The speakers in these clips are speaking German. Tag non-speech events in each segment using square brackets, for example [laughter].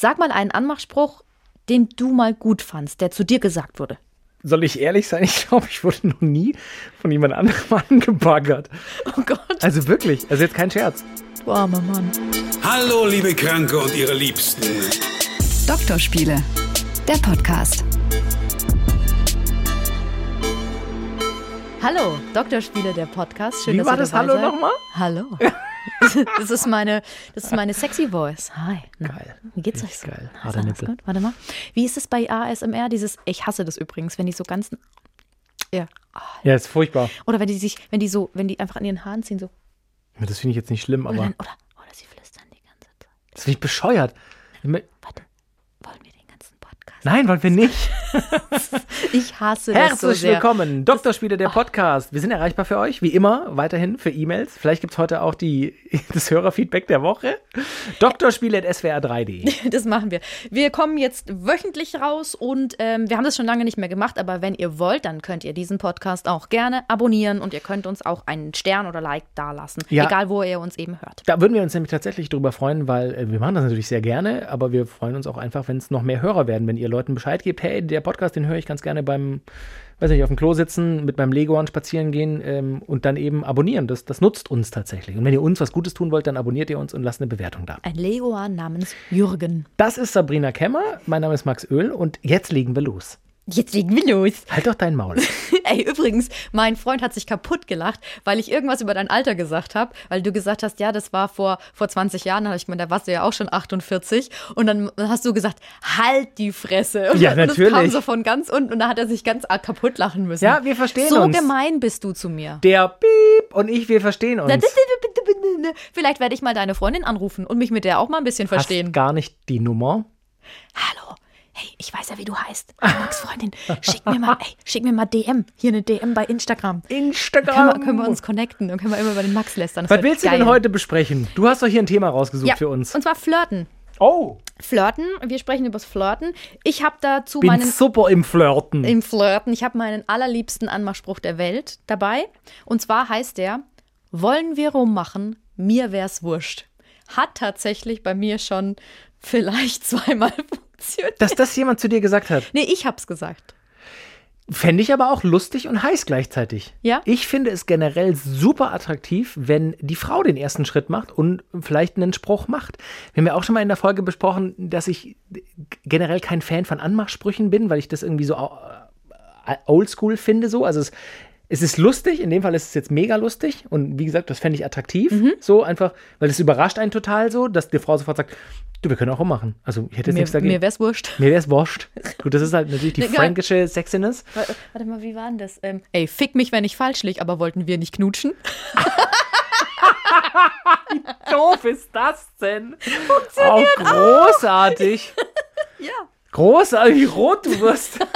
Sag mal einen Anmachspruch, den du mal gut fandst, der zu dir gesagt wurde. Soll ich ehrlich sein? Ich glaube, ich wurde noch nie von jemand anderem [laughs] angebaggert. Oh Gott. Also wirklich, also jetzt kein Scherz. Du armer Mann. Hallo, liebe Kranke und ihre Liebsten. Doktorspiele, der Podcast. Hallo, Doktorspiele, der Podcast. Schön, Wie dass war das dabei Hallo seid. nochmal? Hallo. [laughs] [laughs] Das ist meine, das ist meine sexy Voice. Hi. Na, Geil. Wie geht's euch Richtig so? geil. Alles Nippel. gut? Warte mal. Wie ist es bei ASMR? Dieses, ich hasse das übrigens, wenn die so ganz, ja. Ja, ist furchtbar. Oder wenn die sich, wenn die so, wenn die einfach an ihren Haaren ziehen, so. Das finde ich jetzt nicht schlimm, Oder, aber dann, oder, oder sie flüstern die ganze Zeit. das finde ich bescheuert. Warte, wollen wir den ganzen Podcast? Nein, wollen wir nicht. [laughs] Ich hasse das so Herzlich sehr. willkommen, Doktorspiele, der Podcast. Wir sind erreichbar für euch, wie immer, weiterhin für E-Mails. Vielleicht gibt es heute auch die, [laughs] das Hörerfeedback der Woche. Doktorspiele.swr3.de. [laughs] Das machen wir. Wir kommen jetzt wöchentlich raus und ähm, wir haben das schon lange nicht mehr gemacht, aber wenn ihr wollt, dann könnt ihr diesen Podcast auch gerne abonnieren und ihr könnt uns auch einen Stern oder Like dalassen. Ja. Egal, wo ihr uns eben hört. Da würden wir uns nämlich tatsächlich drüber freuen, weil äh, wir machen das natürlich sehr gerne, aber wir freuen uns auch einfach, wenn es noch mehr Hörer werden, wenn ihr Leuten Bescheid gebt, hey, der Podcast, den höre ich ganz gerne beim, weiß nicht, auf dem Klo sitzen, mit meinem Leguan spazieren gehen ähm, und dann eben abonnieren. Das, das nutzt uns tatsächlich. Und wenn ihr uns was Gutes tun wollt, dann abonniert ihr uns und lasst eine Bewertung da. Ein Leguan namens Jürgen. Das ist Sabrina Kemmer, mein Name ist Max Öl und jetzt legen wir los. Jetzt legen wir los. Halt doch dein Maul. [laughs] Ey, übrigens, mein Freund hat sich kaputt gelacht, weil ich irgendwas über dein Alter gesagt habe, weil du gesagt hast, ja, das war vor, vor 20 Jahren, da habe ich gemeint, da warst du ja auch schon 48 und dann hast du gesagt, halt die Fresse. Und Ja, und Das kam natürlich. so von ganz unten und da hat er sich ganz arg kaputt lachen müssen. Ja, wir verstehen so uns. So gemein bist du zu mir. Der Piep und ich, wir verstehen uns. Vielleicht werde ich mal deine Freundin anrufen und mich mit der auch mal ein bisschen verstehen. Hast gar nicht die Nummer. Hallo. Hey, ich weiß ja, wie du heißt. Max Freundin, schick mir mal, ey, schick mir mal DM. Hier eine DM bei Instagram. Instagram. Können wir, können wir uns connecten dann können wir immer über den Max lästern. Das Was willst du denn heute besprechen? Du hast doch hier ein Thema rausgesucht ja, für uns. Und zwar Flirten. Oh, Flirten, wir sprechen über das Flirten. Ich habe dazu bin meinen super im Flirten. im Flirten, ich habe meinen allerliebsten Anmachspruch der Welt dabei. Und zwar heißt der: Wollen wir rummachen? Mir wär's wurscht. Hat tatsächlich bei mir schon vielleicht [laughs] zweimal funktioniert. Dass das jemand zu dir gesagt hat. Nee, ich hab's gesagt. Fände ich aber auch lustig und heiß gleichzeitig. Ja? Ich finde es generell super attraktiv, wenn die Frau den ersten Schritt macht und vielleicht einen Spruch macht. Wir haben ja auch schon mal in der Folge besprochen, dass ich generell kein Fan von Anmachsprüchen bin, weil ich das irgendwie so äh, oldschool finde so. Also es, es ist lustig, in dem Fall ist es jetzt mega lustig und wie gesagt, das fände ich attraktiv. Mhm. So einfach, weil es überrascht einen total so, dass die Frau sofort sagt, du, wir können auch rummachen. Also ich hätte jetzt Mir, nichts dagegen. mir wär's wurscht. Mir wär's wurscht. Gut, das ist halt natürlich die fränkische Sexiness. Warte warte mal, wie war denn das? Ähm, ey, fick mich, wenn ich falsch lieg, aber wollten wir nicht knutschen? [laughs] [laughs] doof ist das denn? Auch großartig. [laughs] Ja. Großartig, wie rot du wirst. [laughs]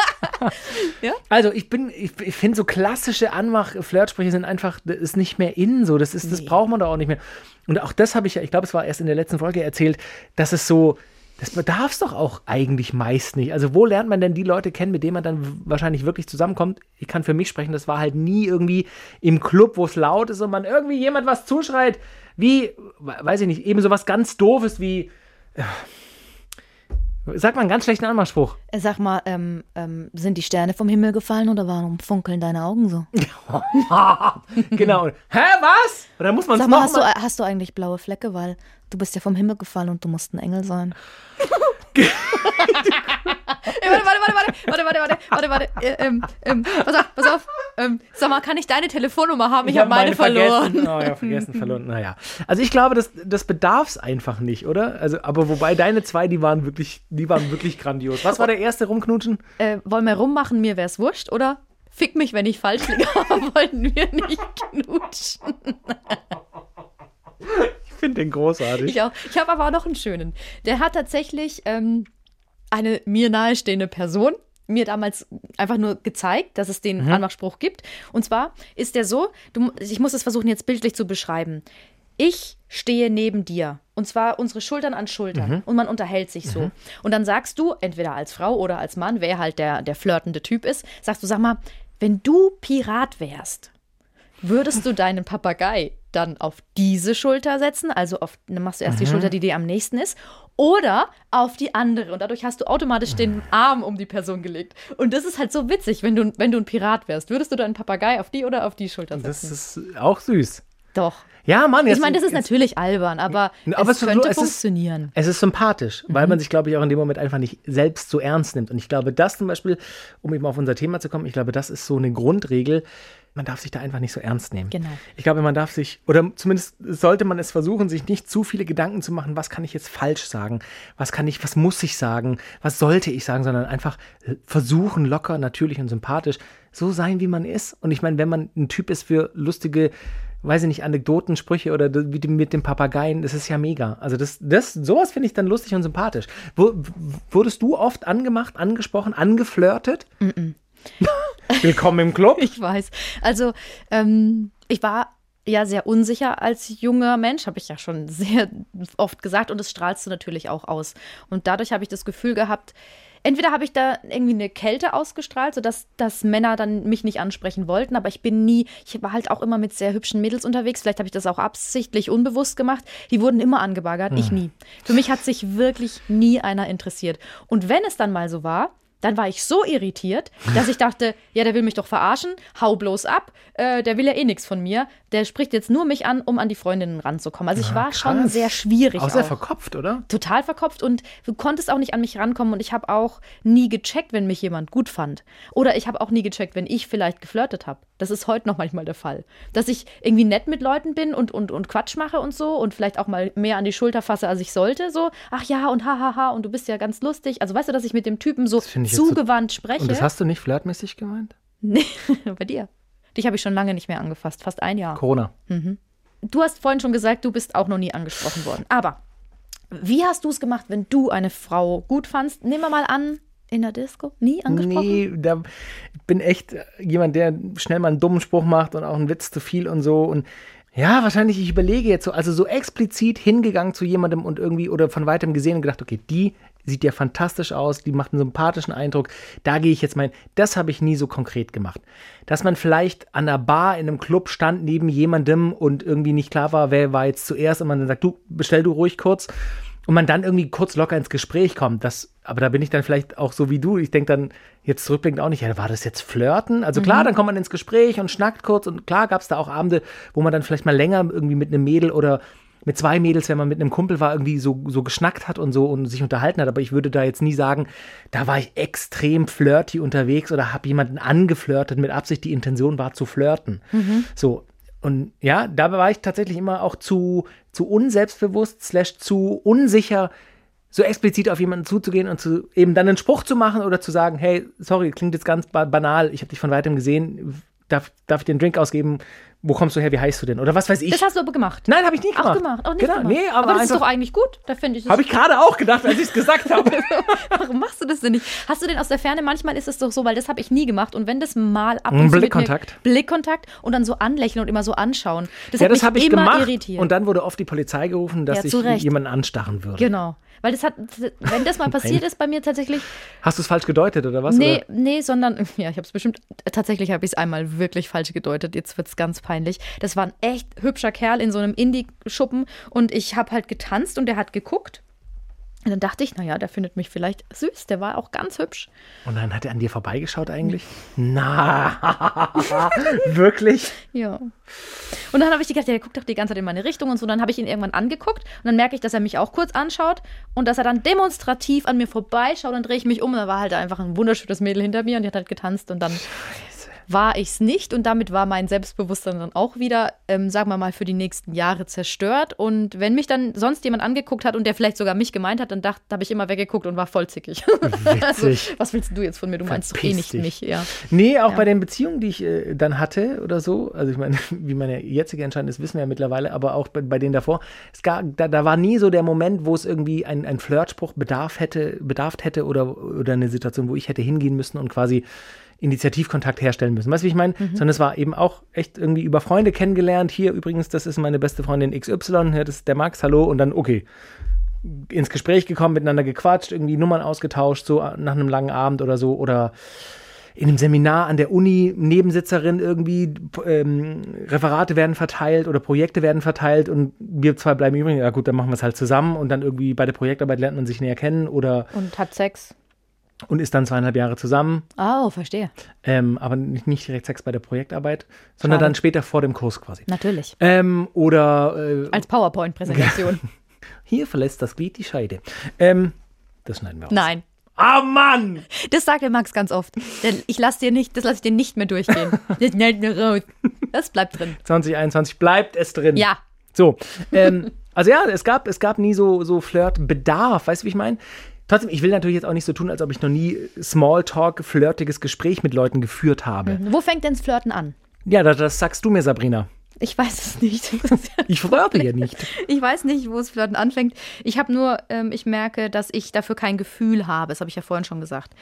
Ja? Also ich bin, ich, ich finde so klassische Anmach-Flirtsprüche sind einfach, das ist nicht mehr in so. Das ist, das braucht man doch auch nicht mehr. Und auch das habe ich ja, ich glaube, es war erst in der letzten Folge erzählt, dass es so, das bedarf es doch auch eigentlich meist nicht. Also wo lernt man denn die Leute kennen, mit denen man dann wahrscheinlich wirklich zusammenkommt? Ich kann für mich sprechen, das war halt nie irgendwie im Club, wo es laut ist und man irgendwie jemand was zuschreit, wie, weiß ich nicht, eben so was ganz Doofes wie, äh, sag mal einen ganz schlechten Anmachspruch. Äh, Sag mal, ähm, ähm, sind die Sterne vom Himmel gefallen oder warum funkeln deine Augen so? [laughs] genau. Hä, was? Dann muss man Sag mal, hast du, mal. hast du eigentlich blaue Flecke, weil du bist ja vom Himmel gefallen und du musst ein Engel sein. warte, warte, warte, warte, warte, warte, warte, warte. Äh, ähm, ähm, pass auf, pass auf. Ähm, sag mal, kann ich deine Telefonnummer haben? Ich, ich habe meine, meine, verloren. Vergessen. Oh ja, vergessen, verloren. Oh, naja. Also ich glaube, das, das bedarf es einfach nicht, oder? Also, aber wobei deine zwei, die waren wirklich, die waren wirklich grandios. Was war der erste rumknutschen? Äh, wollen wir rummachen, mir wär's wurscht, oder? Fick mich, wenn ich falsch liege, [laughs] aber wollten wir nicht knutschen. Ich finde den großartig. Ich auch. Ich habe aber auch noch einen schönen. Der hat tatsächlich ähm, eine mir nahestehende Person mir damals einfach nur gezeigt, dass es den Anmachspruch gibt. Und zwar ist der so, du, ich muss es versuchen jetzt bildlich zu beschreiben. Ich stehe neben dir. Und zwar unsere Schultern an Schultern. Und man unterhält sich so. Und dann sagst du, entweder als Frau oder als Mann, wer halt der, der flirtende Typ ist, sagst du, sag mal, wenn du Pirat wärst, würdest du deinen Papagei dann auf diese Schulter setzen, also auf, dann machst du erst Mhm. die Schulter, die dir am nächsten ist, oder auf die andere. Und dadurch hast du automatisch den Arm um die Person gelegt. Und das ist halt so witzig, wenn du, wenn du ein Pirat wärst. Würdest du deinen Papagei auf die oder auf die Schulter Das setzen? ist auch süß. Doch. Ja, Mann, Ich meine, das ist natürlich albern, aber, Aber es es ist- könnte es ist- funktionieren. Es ist sympathisch, Mhm. weil man sich, glaube ich, auch in dem Moment einfach nicht selbst so ernst nimmt. Und ich glaube, das zum Beispiel, um eben auf unser Thema zu kommen, ich glaube, das ist so eine Grundregel. Man darf sich da einfach nicht so ernst nehmen. Genau. Ich glaube, man darf sich, oder zumindest sollte man es versuchen, sich nicht zu viele Gedanken zu machen, was kann ich jetzt falsch sagen, was kann ich, was muss ich sagen, was sollte ich sagen, sondern einfach versuchen, locker, natürlich und sympathisch, so sein, wie man ist. Und ich meine, wenn man ein Typ ist für lustige, weiß ich nicht, Anekdoten, Sprüche oder wie mit dem Papageien, das ist ja mega. Also das, das, sowas finde ich dann lustig und sympathisch. W- wurdest du oft angemacht, angesprochen, angeflirtet? [laughs] Willkommen im Club. Ich weiß. Also, ähm, ich war ja sehr unsicher als junger Mensch, habe ich ja schon [laughs] sehr oft gesagt und das strahlst du natürlich auch aus. Und dadurch habe ich das Gefühl gehabt, entweder habe ich da irgendwie eine Kälte ausgestrahlt, sodass dass Männer dann mich nicht ansprechen wollten, aber ich bin nie, ich war halt auch immer mit sehr hübschen Mädels unterwegs, vielleicht habe ich das auch absichtlich unbewusst gemacht, die wurden immer angebaggert, ich nie. Für mich hat sich wirklich nie einer interessiert. Und wenn es dann mal so war, dann war ich so irritiert, dass ich dachte, ja, der will mich doch verarschen, hau bloß ab, äh, der will ja eh nichts von mir, der spricht jetzt nur mich an, um an die Freundinnen ranzukommen. Also ich war schon krass. sehr schwierig. Auch sehr auch. verkopft, oder? Total verkopft und du konntest auch nicht an mich rankommen und ich habe auch nie gecheckt, wenn mich jemand gut fand. Oder ich habe auch nie gecheckt, wenn ich vielleicht geflirtet habe. Das ist heute noch manchmal der Fall. Dass ich irgendwie nett mit Leuten bin und, und, und Quatsch mache und so und vielleicht auch mal mehr an die Schulter fasse, als ich sollte. So, ach ja und hahaha und du bist ja ganz lustig. Also weißt du, dass ich mit dem Typen so zugewandt spreche? Und das hast du nicht flirtmäßig gemeint? Nee, [laughs] bei dir. Dich habe ich schon lange nicht mehr angefasst, fast ein Jahr. Corona. Du hast vorhin schon gesagt, du bist auch noch nie angesprochen worden. Aber wie hast du es gemacht, wenn du eine Frau gut fandst? Nehmen wir mal an, in der Disco? Nie angesprochen? Nee, da ich bin echt jemand, der schnell mal einen dummen Spruch macht und auch einen Witz zu viel und so. Und ja, wahrscheinlich, ich überlege jetzt so, also so explizit hingegangen zu jemandem und irgendwie oder von weitem gesehen und gedacht, okay, die sieht ja fantastisch aus, die macht einen sympathischen Eindruck, da gehe ich jetzt mal hin. Das habe ich nie so konkret gemacht. Dass man vielleicht an einer Bar in einem Club stand neben jemandem und irgendwie nicht klar war, wer war jetzt zuerst und man dann sagt, du, bestell du ruhig kurz und man dann irgendwie kurz locker ins Gespräch kommt. Das, aber da bin ich dann vielleicht auch so wie du. Ich denke dann jetzt zurückblickend auch nicht, ja, war das jetzt Flirten? Also klar, dann kommt man ins Gespräch und schnackt kurz und klar gab es da auch Abende, wo man dann vielleicht mal länger irgendwie mit einem Mädel oder mit zwei Mädels, wenn man mit einem Kumpel war, irgendwie so, so geschnackt hat und so und sich unterhalten hat. Aber ich würde da jetzt nie sagen, da war ich extrem flirty unterwegs oder habe jemanden angeflirtet mit Absicht. Die Intention war zu flirten. So, und ja, da war ich tatsächlich immer auch zu, zu unselbstbewusst, slash zu unsicher, so explizit auf jemanden zuzugehen und zu eben dann einen Spruch zu machen oder zu sagen, hey, sorry, klingt jetzt ganz ba banal, ich habe dich von weitem gesehen, darf, darf ich dir einen Drink ausgeben? Wo kommst du her? Wie heißt du denn? Oder was weiß ich? Das hast du aber gemacht. Nein, habe ich nie gemacht. Auch gemacht. Auch nicht genau, gemacht. nee, aber, das ist doch eigentlich gut. Da finde ich habe ich gerade auch gedacht, als ich es gesagt habe. [laughs] Warum machst du das denn nicht? Hast du denn aus der Ferne, manchmal ist es doch so, weil das habe ich nie gemacht. Und wenn das mal ab und zu Blickkontakt. Blickkontakt und dann so anlächeln und immer so anschauen. Das ja, das habe ich immer gemacht. irritiert. Und dann wurde oft die Polizei gerufen, dass Ja, ich Recht. jemanden anstarren würde. genau. Weil das hat, wenn das mal [laughs] passiert ist bei mir tatsächlich, Hast du es falsch gedeutet oder was? nee, Oder? nee, sondern, [laughs] ja, ich habe es bestimmt, tatsächlich habe ich es einmal wirklich falsch gedeutet. Jetzt wird es ganz peinlich. Das war ein echt hübscher Kerl in so einem Indie-Schuppen und ich habe halt getanzt und der hat geguckt. Und dann dachte ich, naja, der findet mich vielleicht süß. Der war auch ganz hübsch. Und dann hat er an dir vorbeigeschaut eigentlich? Na, [laughs] wirklich? Ja. Und dann habe ich gedacht, ja, der guckt doch die ganze Zeit in meine Richtung und so. Dann habe ich ihn irgendwann angeguckt und dann merke ich, dass er mich auch kurz anschaut und dass er dann demonstrativ an mir vorbeischaut. Dann drehe ich mich um und da war halt einfach ein wunderschönes Mädel hinter mir und die hat halt getanzt und dann war ich es nicht und damit war mein Selbstbewusstsein dann auch wieder, ähm, sagen wir mal, für die nächsten Jahre zerstört. Und wenn mich dann sonst jemand angeguckt hat und der vielleicht sogar mich gemeint hat, dann dachte, habe ich immer weggeguckt und war voll zickig. [laughs] also, was willst du jetzt von mir? Du meinst doch eh nicht dich. mich, ja. Nee, auch Ja. bei den Beziehungen, die ich äh, dann hatte oder so, also ich meine, [laughs] wie meine jetzige Entscheidung ist, wissen wir ja mittlerweile, aber auch bei, bei denen davor, es gab, da, da war nie so der Moment, wo es irgendwie ein, ein Flirtspruch bedarf hätte, bedarf hätte oder, oder eine Situation, wo ich hätte hingehen müssen und quasi Initiativkontakt herstellen müssen. Weißt du, wie ich meine? Sondern es war eben auch echt irgendwie über Freunde kennengelernt. Hier übrigens, das ist meine beste Freundin XY, hier, das ist der Max, hallo, und dann, okay, ins Gespräch gekommen, miteinander gequatscht, irgendwie Nummern ausgetauscht, so nach einem langen Abend oder so. Oder in einem Seminar an der Uni Nebensitzerin irgendwie, ähm, Referate werden verteilt oder Projekte werden verteilt und wir zwei bleiben übrig. Ja gut, dann machen wir es halt zusammen und dann irgendwie bei der Projektarbeit lernt man sich näher kennen oder Und hat Sex. Und ist dann zweieinhalb Jahre zusammen. Oh, verstehe. Ähm, aber nicht, nicht direkt Sex bei der Projektarbeit, sondern Schade. dann später vor dem Kurs quasi. Natürlich. Ähm, oder äh, Als PowerPoint-Präsentation. [laughs] hier verlässt das Glied die Scheide. Ähm, das schneiden wir aus. Nein. Ah, Mann! Das sagt der Max ganz oft. Denn ich lasse dir nicht, das lasse ich dir nicht mehr durchgehen. [laughs] Das bleibt drin. 2021 bleibt es drin. Ja. So, ähm, also ja, es gab, es gab nie so, so Flirtbedarf, weißt du, wie ich meine? Trotzdem, ich will natürlich jetzt auch nicht so tun, als ob ich noch nie Smalltalk, flirtiges Gespräch mit Leuten geführt habe. Wo fängt denn das Flirten an? Ja, das, das sagst du mir, Sabrina. Ich weiß es nicht. Ich flirte ja [laughs] nicht. Ich weiß nicht, wo das Flirten anfängt. Ich habe nur, ähm, ich merke, dass ich dafür kein Gefühl habe. Das habe ich ja vorhin schon gesagt.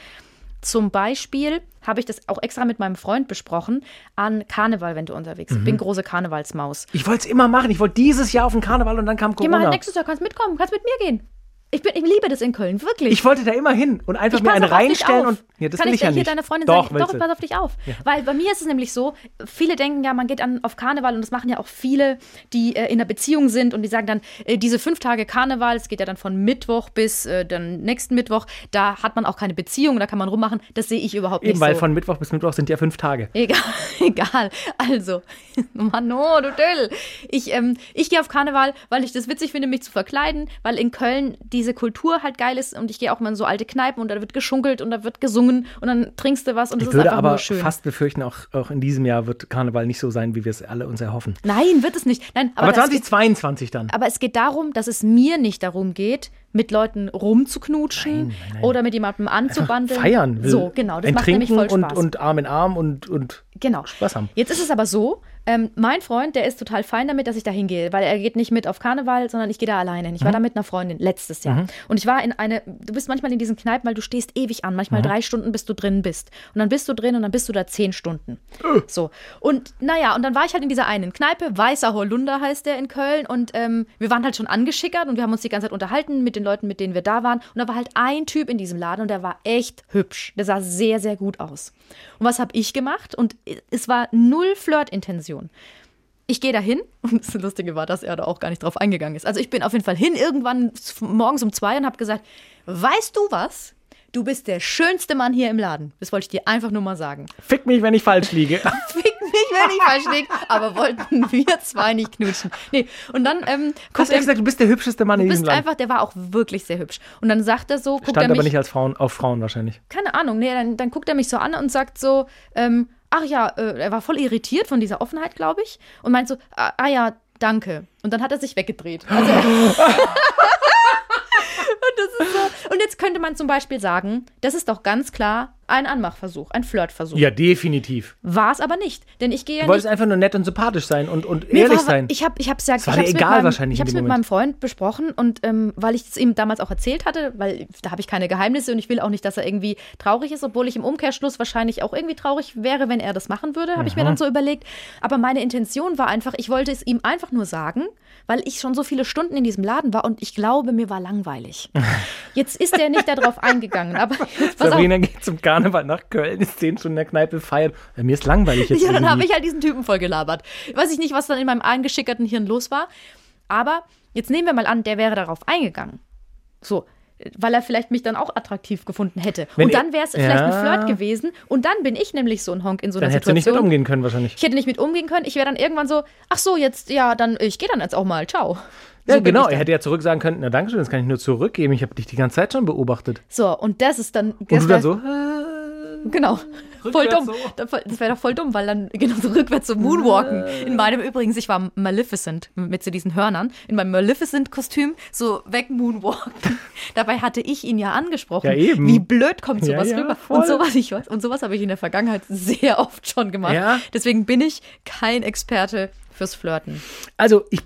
Zum Beispiel habe ich das auch extra mit meinem Freund besprochen an Karneval, wenn du unterwegs bist. Mhm. Ich bin große Karnevalsmaus. Ich wollte es immer machen. Ich wollte dieses Jahr auf den Karneval und dann kam Geh mal Corona. nächstes Jahr, kannst mitkommen, kannst mit mir gehen. Ich, bin, ich liebe das in Köln, wirklich. Ich wollte da immer hin und einfach Ich mir einen reinstellen und. Ja, das Kann will ich ich ja hier nicht. deiner Freundin Doch, sagen, doch, du. pass auf dich auf. Weil bei mir ist es nämlich so, viele denken ja, man geht an, auf Karneval und das machen ja auch viele, die äh, in einer Beziehung sind und die sagen dann, äh, diese fünf Tage Karneval, es geht ja dann von Mittwoch bis äh, dann nächsten Mittwoch, da hat man auch keine Beziehung, da kann man rummachen. Das sehe ich überhaupt Eben, nicht weil so. von Mittwoch bis Mittwoch sind ja fünf Tage. Egal, [laughs] egal. Also, [laughs] Mann, oh, du Dill. Ich, ähm, ich gehe auf Karneval, weil ich das witzig finde, mich zu verkleiden, weil in Köln diese Kultur halt geil ist und ich gehe auch mal in so alte Kneipen und da wird geschunkelt und da wird gesungen und dann trinkst du was und das Ich ist würde einfach aber nur schön. fast befürchten, auch, auch in diesem Jahr wird Karneval nicht so sein, wie wir es alle uns erhoffen. Nein, wird es nicht. Nein, aber, Aber, das geht, 2022 dann. aber es geht darum, dass es mir nicht darum geht, mit Leuten rumzuknutschen Nein, nein, nein. oder mit jemandem anzubandeln. Feiern will. So, genau. Das macht nämlich voll Spaß. und, und Arm in Arm und, und Genau. Spaß haben. Jetzt ist es aber so, ähm, mein Freund, der ist total fein damit, dass ich da hingehe, weil er geht nicht mit auf Karneval, sondern ich gehe da alleine hin. Ich war Mhm. da mit einer Freundin letztes Jahr. Und ich war in eine, du bist manchmal in diesen Kneipen, weil du stehst ewig an, manchmal Mhm. drei Stunden, bis du drin bist. Und dann bist du drin und dann bist du da zehn Stunden. Äh. So. Und naja, und dann war ich halt in dieser einen Kneipe, Weißer Holunder heißt der in Köln. Und ähm, wir waren halt schon angeschickert und wir haben uns die ganze Zeit unterhalten mit den Leuten, mit denen wir da waren. Und da war halt ein Typ in diesem Laden und der war echt hübsch. Der sah sehr, sehr gut aus. Und was habe ich gemacht? Und es war null Flirtintention. Ich gehe da hin [laughs] und das Lustige war, dass er da auch gar nicht drauf eingegangen ist. Also ich bin auf jeden Fall hin irgendwann morgens um zwei und habe gesagt, weißt du was? Du bist der schönste Mann hier im Laden. Das wollte ich dir einfach nur mal sagen. [laughs] Fick mich, wenn ich falsch liege. [laughs] Fick mich, wenn ich falsch liege, aber wollten wir zwei nicht knutschen. Nee, und dann ähm, Du hast guckt er, gesagt, du bist der hübscheste Mann in du diesem bist Land. einfach, der war auch wirklich sehr hübsch. Und dann sagt er so, guckt Stand er mich, aber nicht als Frauen, auf Frauen wahrscheinlich. keine Ahnung, nee, dann, dann guckt er mich so an und sagt so, ähm, ach ja, äh, er war voll irritiert von dieser Offenheit, glaube ich, und meint so, ah, ah ja, danke. Und dann hat er sich weggedreht. Also, [laughs] das ist so. und jetzt könnte man zum Beispiel sagen, das ist doch ganz klar ein Anmachversuch, ein Flirtversuch. Ja, definitiv. War es aber nicht, denn ich gehe ja Du wolltest einfach nur nett und sympathisch sein und, und Mir ehrlich war, sein. Ich habe ich hab's ja, Es war ich hab's egal mit meinem, wahrscheinlich Ich habe es mit Moment. meinem Freund besprochen und ähm, weil ich es ihm damals auch erzählt hatte, weil da habe ich keine Geheimnisse und ich will auch nicht, dass er irgendwie traurig ist, obwohl ich im Umkehrschluss wahrscheinlich auch irgendwie traurig wäre, wenn er das machen würde, habe ich mir dann so überlegt. Aber meine Intention war einfach, ich wollte es ihm einfach nur sagen, weil ich schon so viele Stunden in diesem Laden war und ich glaube, mir war langweilig. Jetzt ist er nicht darauf [laughs] eingegangen, aber jetzt, pass auf. Sabrina geht zum Karneval nach Köln, ist zehn Stunden in der Kneipe feiert. Ja, mir ist langweilig jetzt. Ja, dann habe ich halt diesen Typen voll gelabert. Weiß ich nicht, was dann in meinem eingeschickerten Hirn los war. Aber jetzt nehmen wir mal an, der wäre darauf eingegangen. So, weil er vielleicht mich dann auch attraktiv gefunden hätte. Wenn und dann wäre es vielleicht ein Ja. Flirt gewesen. Und dann bin ich nämlich so ein Honk in so einer Dann hättest du nicht Situation. mit umgehen können wahrscheinlich. ich hätte nicht mit umgehen können. Ich wäre dann irgendwann so, ach so, jetzt, ja, dann, ich gehe dann jetzt auch mal. Ciao. Ja, So genau. Er hätte ja zurück sagen können, na danke schön, das kann ich nur zurückgeben. Ich habe dich die ganze Zeit schon beobachtet. So, und das ist dann. Und du dann so, äh, Genau. Voll dumm. so. Das wäre doch voll dumm, weil dann [laughs] genau so rückwärts so moonwalken. Äh. In meinem übrigens, ich war Maleficent mit so diesen Hörnern. In meinem Maleficent-Kostüm so weg moonwalken. [laughs] Dabei hatte ich ihn ja angesprochen. Ja, eben. Wie blöd kommt Ja, sowas ja, rüber. voll. Und sowas, ich weiß, und sowas habe ich in der Vergangenheit sehr oft schon gemacht. Ja. Deswegen bin ich kein Experte fürs Flirten. Also ich,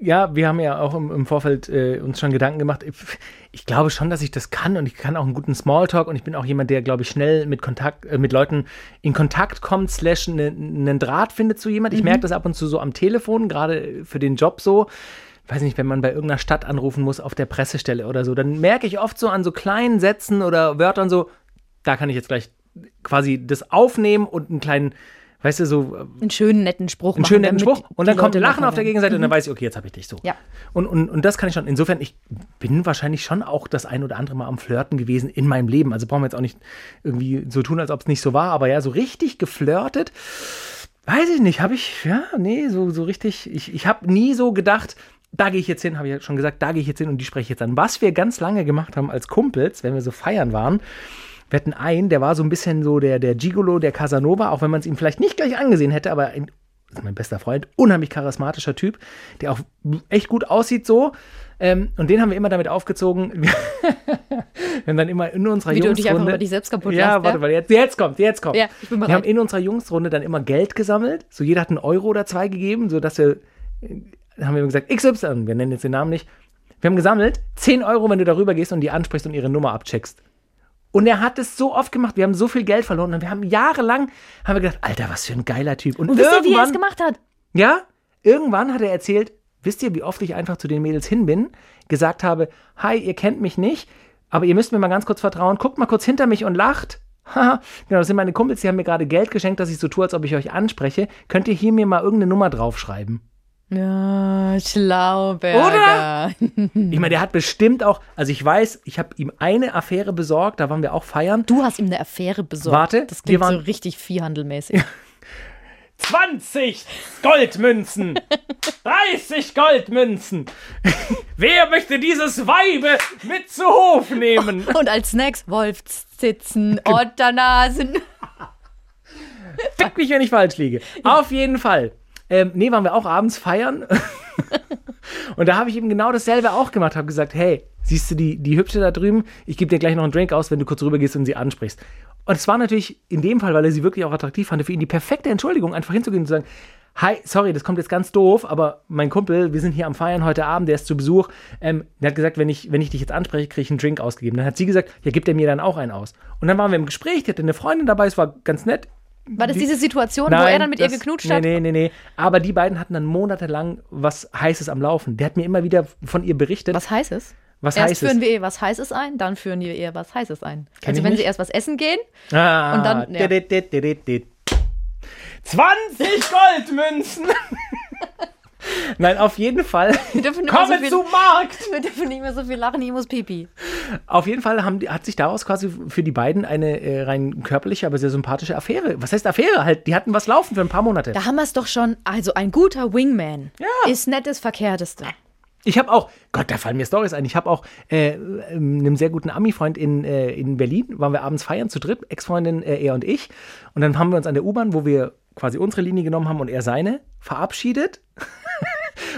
ja, wir haben ja auch im, im Vorfeld äh, uns schon Gedanken gemacht. Ich, ich glaube schon, dass ich das kann und ich kann auch einen guten Smalltalk und ich bin auch jemand, der, glaube ich, schnell mit Kontakt, äh, mit Leuten in Kontakt kommt, slash ne- einen Draht findet zu jemand. Ich merke das ab und zu so am Telefon, gerade für den Job so. Weiß nicht, wenn man bei irgendeiner Stadt anrufen muss auf der Pressestelle oder so, dann merke ich oft so an so kleinen Sätzen oder Wörtern so, da kann ich jetzt gleich quasi das aufnehmen und einen kleinen, weißt du, so äh, Einen schönen, netten Spruch einen machen, schönen netten Spruch und dann kommt Leute Lachen auf der. Gegenseite und dann weiß ich, okay, jetzt habe ich dich so. Ja. Und, und, und das kann ich schon. Insofern, ich bin wahrscheinlich schon auch das ein oder andere Mal am Flirten gewesen in meinem Leben. Also brauchen wir jetzt auch nicht irgendwie so tun, als ob es nicht so war, aber ja, so richtig geflirtet. Weiß ich nicht, habe ich, ja, nee, so, so richtig, ich, ich habe nie so gedacht, da gehe ich jetzt hin, habe ich ja schon gesagt, da gehe ich jetzt hin und die spreche ich jetzt an. Was wir ganz lange gemacht haben als Kumpels, wenn wir so feiern waren, wir hatten einen, der war so ein bisschen so der, der Gigolo, der Casanova, auch wenn man es ihm vielleicht nicht gleich angesehen hätte, aber ein, das ist mein bester Freund, unheimlich charismatischer Typ, der auch echt gut aussieht so. Ähm, und den haben wir immer damit aufgezogen. [laughs] Wir haben dann immer in unserer Wie du dich einfach Jungsrunde. über dich selbst kaputt Ja, lachst, warte, ja? weil jetzt, jetzt kommt, jetzt kommt. Ja, ich bin Wir haben in unserer Jungsrunde dann immer Geld gesammelt. So jeder hat einen Euro oder zwei gegeben, sodass wir, haben wir gesagt, XY, wir nennen jetzt den Namen nicht. Wir haben gesammelt 10 Euro, wenn du darüber gehst und die ansprichst und ihre Nummer abcheckst. Und er hat es so oft gemacht, wir haben so viel Geld verloren und wir haben jahrelang, haben wir gedacht, Alter, was für ein geiler Typ. Und, Und wisst ihr, wie er es gemacht hat? ja, irgendwann hat er erzählt, wisst ihr, wie oft ich einfach zu den Mädels hin bin, gesagt habe, hi, ihr kennt mich nicht, aber ihr müsst mir mal ganz kurz vertrauen, guckt mal kurz hinter mich und lacht. Haha, [laughs] genau, das sind meine Kumpels, die haben mir gerade Geld geschenkt, dass ich so tue, als ob ich euch anspreche. Könnt ihr hier mir mal irgendeine Nummer draufschreiben? Ja, Schlauberger. [laughs] Ich meine, der hat bestimmt auch, also ich weiß, ich habe ihm eine Affäre besorgt, da waren wir auch feiern. Du hast ihm eine Affäre besorgt. Warte, das klingt so waren- richtig viehhandelmäßig. 20 Goldmünzen! [laughs] 30 Goldmünzen! Wer möchte dieses Weibe mit zu Hof nehmen? [laughs] Und als Snacks Wolfsitzen, Otternasen. Fick mich, wenn ich falsch liege. Auf jeden Fall. Ähm, nee, waren wir auch abends feiern. [laughs] Und da habe ich eben genau dasselbe auch gemacht. Habe gesagt, hey, siehst du die, die Hübsche da drüben? Ich gebe dir gleich noch einen Drink aus, wenn du kurz rüber gehst und sie ansprichst. Und es war natürlich in dem Fall, weil er sie wirklich auch attraktiv fand, für ihn die perfekte Entschuldigung, einfach hinzugehen und zu sagen, hi, sorry, das kommt jetzt ganz doof, aber mein Kumpel, wir sind hier am Feiern heute Abend, der ist zu Besuch. Ähm, der hat gesagt, wenn ich, wenn ich dich jetzt anspreche, kriege ich einen Drink ausgegeben. Dann hat sie gesagt, ja, gibt er mir dann auch einen aus. Und dann waren wir im Gespräch, die hatte eine Freundin dabei, es war ganz nett. War das Die- diese Situation, wo er dann mit ihr das- geknutscht nee, hat? Nee, nee, nee. Aber die beiden hatten dann monatelang was Heißes am Laufen. Der hat mir immer wieder von ihr berichtet. Was heißt es? Was erst Heißes? führen wir ihr was Heißes ein, dann führen wir ihr was Heißes ein. Kenn also wenn nicht. sie erst was essen gehen, Ah, Und dann- ja. dit, dit, dit, dit, dit. 20 Goldmünzen! [laughs] Nein, auf jeden Fall. wir dürfen nicht mehr Komme so viel, zum Markt! wir dürfen nicht mehr so viel lachen, ich muss pipi. Auf jeden Fall haben, hat sich daraus quasi für die beiden eine äh, rein körperliche, aber sehr sympathische Affäre. Was heißt Affäre? Halt, die hatten was laufen für ein paar Monate. Da haben wir es doch schon. Also ein guter Wingman Ja. ist nettes Verkehrteste. Ich habe auch, Gott, da fallen mir Stories ein. Ich habe auch äh, ähm, einem sehr guten Ami-Freund in, äh, in Berlin, waren wir abends feiern zu dritt, Ex-Freundin, äh, er und ich. Und dann haben wir uns an der U-Bahn, wo wir quasi unsere Linie genommen haben und er seine, verabschiedet.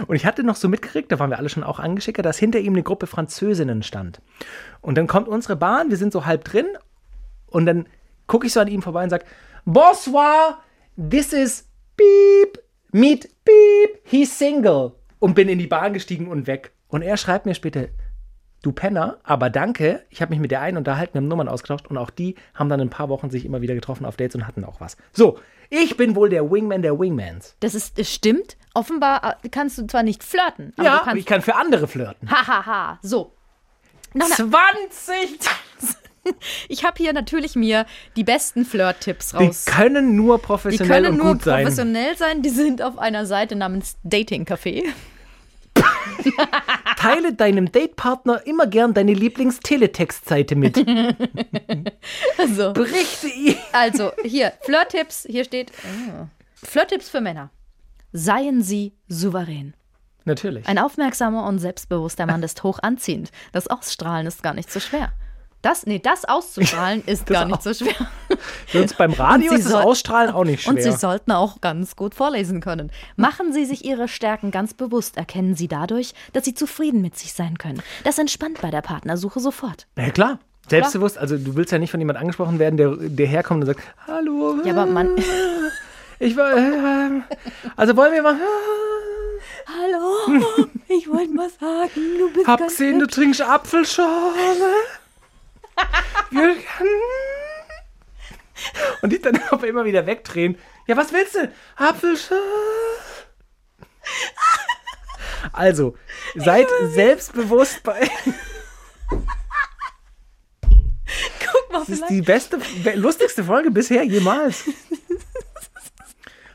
Und ich hatte noch so mitgekriegt, da waren wir alle schon auch angeschickert, dass hinter ihm eine Gruppe Französinnen stand. Und dann kommt unsere Bahn, wir sind so halb drin und dann gucke ich so an ihm vorbei und sage, Bonsoir, this is Beep, meet Beep, he's single. Und bin in die Bahn gestiegen und weg. Und er schreibt mir später, du Penner, aber danke, ich habe mich mit der einen unterhalten, wir haben Nummern ausgetauscht und auch die haben dann ein paar Wochen sich immer wieder getroffen auf Dates und hatten auch was. So, ich bin wohl der Wingman der Wingmans. Das ist, das stimmt. Offenbar äh, kannst du zwar nicht flirten, aber ja, ich kann für andere flirten. Hahaha, ha, ha. so. Eine 20! [laughs] Ich habe hier natürlich mir die besten Flirt-Tipps Die raus. können nur Die professionell können und nur gut sein. professionell sein. Die sind auf einer Seite namens Dating Café. [laughs] Teile deinem Datepartner immer gern deine Lieblings-Teletext-Seite mit. [laughs] Also, Berichte ihm. also hier, Flirt-Tipps. Hier steht oh. Flirt-Tipps für Männer. Seien Sie souverän. Natürlich. Ein aufmerksamer und selbstbewusster Mann ist hoch anziehend. Das Ausstrahlen ist gar nicht so schwer. Das, nee, das auszustrahlen ist [laughs] gar nicht so schwer. Uns beim Radio ist das Ausstrahlen auch nicht schwer. Und Sie sollten auch ganz gut vorlesen können. Machen Sie sich Ihre Stärken ganz bewusst. Erkennen Sie dadurch, dass Sie zufrieden mit sich sein können. Das entspannt bei der Partnersuche sofort. ja, klar. Selbstbewusst, also du willst ja nicht von jemand angesprochen werden, der, der herkommt und sagt, hallo. Ja, aber man. Ich war, äh, also wollen wir mal, Hallo, ich wollte mal sagen, du bist hab ganz gesehen, du trinkst Apfelschorle. Wir- und die dann [laughs] aber immer wieder wegdrehen. Ja, was willst du? Apfelschorle. Also, seid selbstbewusst bei. Guck Das ist die beste, be- lustigste Folge bisher jemals.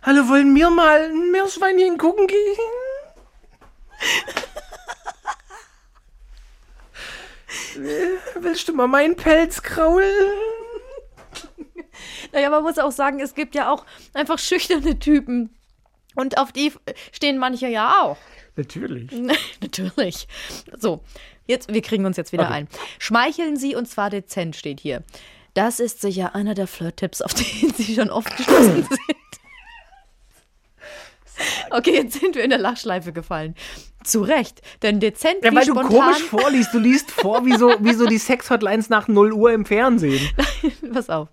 Hallo, wollen wir mal ein Meerschweinchen gucken gehen? Äh, Willst du mal meinen Pelz kraulen? Naja, man muss auch sagen, es gibt ja auch einfach schüchterne Typen. Und auf die stehen manche ja auch. Natürlich. [laughs] Natürlich. So, jetzt, wir kriegen uns jetzt wieder Okay. ein. Schmeicheln Sie und zwar dezent steht hier. Das ist sicher einer der Flirt-Tipps, auf [laughs] den Sie schon oft gestoßen [clears throat] sind. Okay, jetzt sind wir in der Lachschleife gefallen. Zu Recht, denn dezent Ja, weil du komisch vorliest. Du liest vor wie so, wie so die Sex-Hotlines nach 0 Uhr im Fernsehen. [laughs] Pass auf.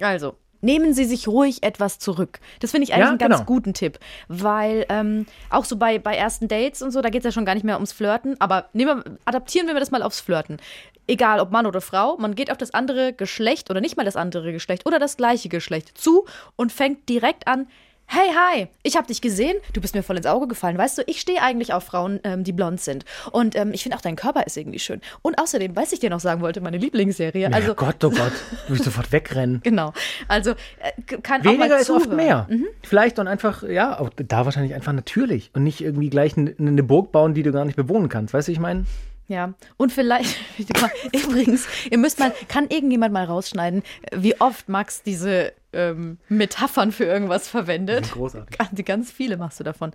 Also, nehmen Sie sich ruhig etwas zurück. Das finde ich eigentlich Ja, einen ganz genau. guten Tipp. Weil ähm, auch so bei, bei ersten Dates und so, da geht es ja schon gar nicht mehr ums Flirten. Aber nehmen wir, adaptieren wir das mal aufs Flirten. Egal ob Mann oder Frau, man geht auf das andere Geschlecht oder nicht mal das andere Geschlecht oder das gleiche Geschlecht zu und fängt direkt an. Hey, hi, ich habe dich gesehen, du bist mir voll ins Auge gefallen. Weißt du, ich stehe eigentlich auf Frauen, ähm, die blond sind. Und ähm, ich finde auch dein Körper ist irgendwie schön. Und außerdem, was ich dir noch sagen wollte, meine Lieblingsserie. Also, Also, Gott, oh Gott. Du willst sofort wegrennen. [laughs] Genau. Also äh, kann auch Weniger mal ist oft zuhören. mehr. Vielleicht dann einfach, ja, auch da wahrscheinlich einfach natürlich und nicht irgendwie gleich eine, eine Burg bauen, die du gar nicht bewohnen kannst. Weißt du, ich meine? Ja. Und vielleicht, [laughs] übrigens, ihr müsst mal, kann irgendjemand mal rausschneiden, wie oft Max diese ähm, Metaphern für irgendwas verwendet? großartig. Ganz, ganz viele machst du davon.